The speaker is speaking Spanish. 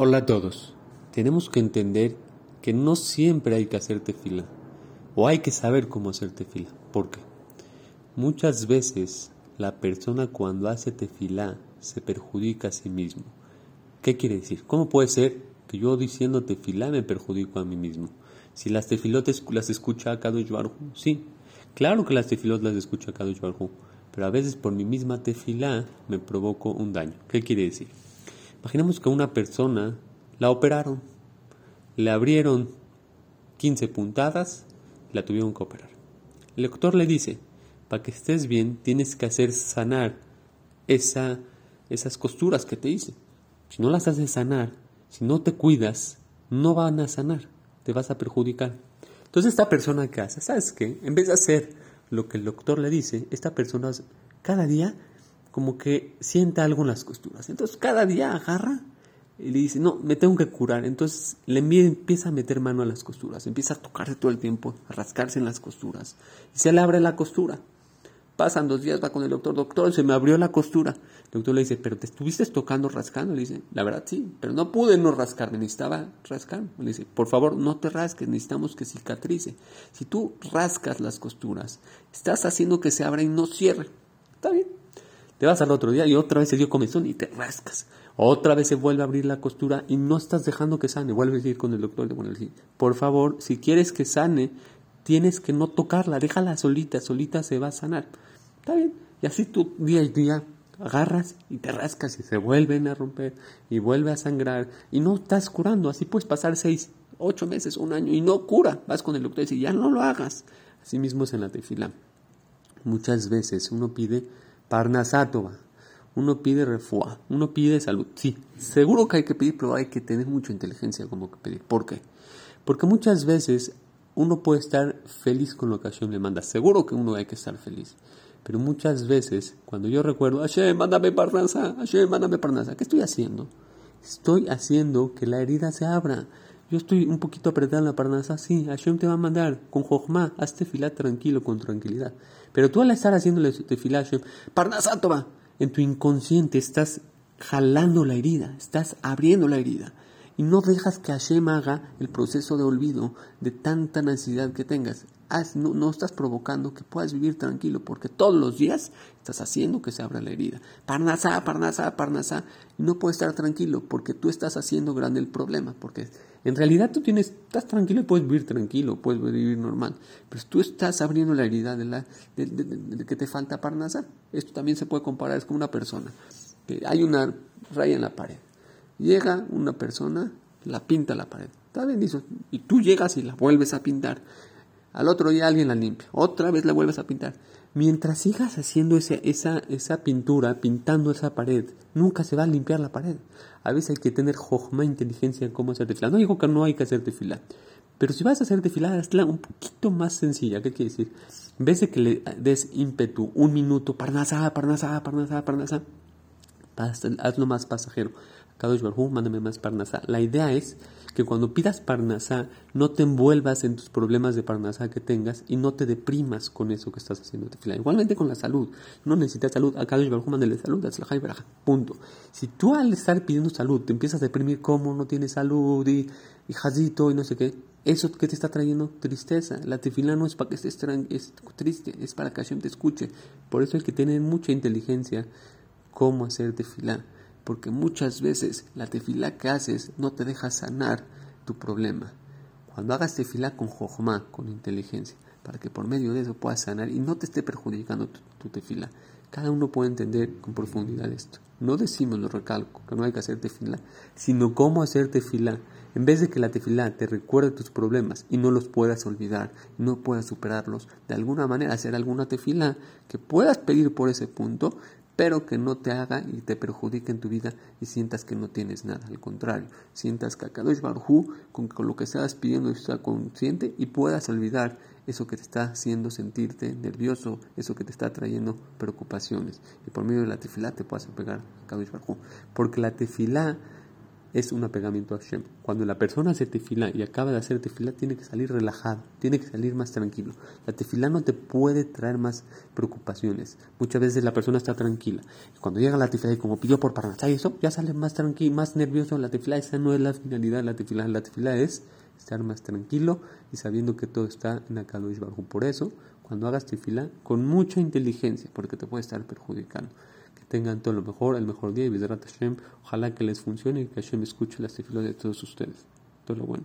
Hola a todos. Tenemos que entender que no siempre hay que hacer tefila o hay que saber cómo hacer tefila. ¿Por qué? Muchas veces la persona cuando hace tefila se perjudica a sí mismo. ¿Qué quiere decir? ¿Cómo puede ser que yo diciendo tefila me perjudico a mí mismo? Si las tefilotes las escucha a Kadosh Baruj sí, claro que las tefilotes las escucha a Kadosh Baruj pero a veces por mi misma tefila me provoco un daño. ¿Qué quiere decir? Imaginemos que una persona la operaron, le abrieron 15 puntadas, la tuvieron que operar. El doctor le dice, para que estés bien tienes que hacer sanar esa, esas costuras que te hice. Si no las haces sanar, si no te cuidas, no van a sanar, te vas a perjudicar. Entonces esta persona que hace, ¿sabes qué? En vez de hacer lo que el doctor le dice, esta persona cada día como que siente algo en las costuras. Entonces cada día agarra y le dice, no, me tengo que curar. Entonces le empieza a meter mano a las costuras, empieza a tocarse todo el tiempo, a rascarse en las costuras. Y se le abre la costura. Pasan dos días, va con el doctor, doctor, se me abrió la costura. El doctor le dice, pero te estuviste tocando, rascando. Le dice, la verdad sí, pero no pude no rascarme, necesitaba rascar. Le dice, por favor, no te rasques, necesitamos que cicatrice. Si tú rascas las costuras, estás haciendo que se abra y no cierre. Está bien, te vas al otro día y otra vez se dio comezón y te rascas. Otra vez se vuelve a abrir la costura y no estás dejando que sane. Vuelves a ir con el doctor. Le por favor, si quieres que sane, tienes que no tocarla. Déjala solita, solita se va a sanar. Está bien. Y así tú día y día agarras y te rascas y se vuelven a romper y vuelve a sangrar y no estás curando. Así puedes pasar seis, ocho meses, un año y no cura. Vas con el doctor y dice, ya no lo hagas. Así mismo es en la tefila. Muchas veces uno pide Parnasátova. Uno pide refuá, uno pide salud. Sí, seguro que hay que pedir, pero hay que tener mucha inteligencia como que pedir. ¿Por qué? Porque muchas veces uno puede estar feliz con lo que Hashem le manda. Seguro que uno hay que estar feliz. Pero muchas veces, cuando yo recuerdo, Hashem, mándame parnasa, Hashem, mándame parnasa, ¿qué estoy haciendo? Estoy haciendo que la herida se abra. Yo estoy un poquito apretada en la parnasa, sí, Hashem te va a mandar con Jochma, hazte filar tranquilo, con tranquilidad. Pero tú al estar haciéndole tefilá Hashem, Parnasátova, en tu inconsciente estás jalando la herida, estás abriendo la herida. Y no dejas que Hashem haga el proceso de olvido de tanta necesidad que tengas. no, no, estás provocando que puedas vivir tranquilo, porque todos los días estás haciendo que se abra la herida. Parnasá, parnasá. Y no puedes estar tranquilo, porque tú estás haciendo grande el problema, porque en realidad tú tienes, estás tranquilo y puedes vivir tranquilo, puedes vivir normal. Pero tú estás abriendo la herida de, la, de, que te falta parnasar. Esto también se puede comparar, es como una persona. Que hay una raya en la pared. Llega una persona, la pinta la pared. Está bien, y tú llegas y la vuelves a pintar. Al otro día alguien la limpia. Otra vez la vuelves a pintar. Mientras sigas haciendo ese, esa, esa pintura, pintando esa pared, nunca se va a limpiar la pared. A veces hay que tener jojma, inteligencia en cómo hacer tefilá. No digo que no hay que hacer tefilá. Pero si vas a hacer tefilá, hazla un poquito más sencilla. ¿Qué quiere decir? En vez de que le des ímpetu, un minuto, parnasá, parnasá, parnasá, parnasá, hazlo más pasajero. Kadosh Barhu, mándame más Parnasá. La idea es que cuando pidas Parnasá, no te envuelvas en tus problemas de Parnasá que tengas y no te deprimas con eso que estás haciendo tefila. Igualmente con la salud. No necesitas salud. A Kadosh Barhu, mándale salud. A Baraja. Punto. Si tú al estar pidiendo salud te empiezas a deprimir como no tienes salud y, y y no sé qué, eso que te está trayendo tristeza. La tefila no es para que estés es triste, es para que Hashem te escuche. Por eso hay que tener mucha inteligencia cómo hacer tefilá porque muchas veces la tefilá que haces no te deja sanar tu problema. Cuando hagas tefilá con jojma, con inteligencia, para que por medio de eso puedas sanar y no te esté perjudicando tu, tu tefilá. Cada uno puede entender con profundidad esto. No decimos, lo recalco, que no hay que hacer tefilá, sino cómo hacer tefilá. En vez de que la tefilá te recuerde tus problemas y no los puedas olvidar, no puedas superarlos, de alguna manera hacer alguna tefilá que puedas pedir por ese punto, pero que no te haga y te perjudique en tu vida y sientas que no tienes nada. Al contrario, sientas que Akadosh Barhu, con, con lo que estás pidiendo, está consciente y puedas olvidar eso que te está haciendo sentirte nervioso, eso que te está trayendo preocupaciones. Y por medio de la tefilá te puedas pegar a Kadosh Barhu. Porque la tefilá es un apegamiento a Hashem. Cuando la persona hace tefilá y acaba de hacer tefilá, tiene que salir relajado, tiene que salir más tranquilo. La tefilá no te puede traer más preocupaciones. Muchas veces la persona está tranquila. Cuando llega la tefilá y como pidió por Parnasá y eso, ya sale más tranquilo, más nervioso la tefilá. Esa no es la finalidad de la tefilá. La tefilá es estar más tranquilo y sabiendo que todo está en Akadosh Baruj. Por eso, cuando hagas tefilá, con mucha inteligencia, porque te puede estar perjudicando tengan todo lo mejor, el mejor día y Hashem, ojalá que les funcione y que Hashem escuche las tefilas de todos ustedes. Todo lo bueno.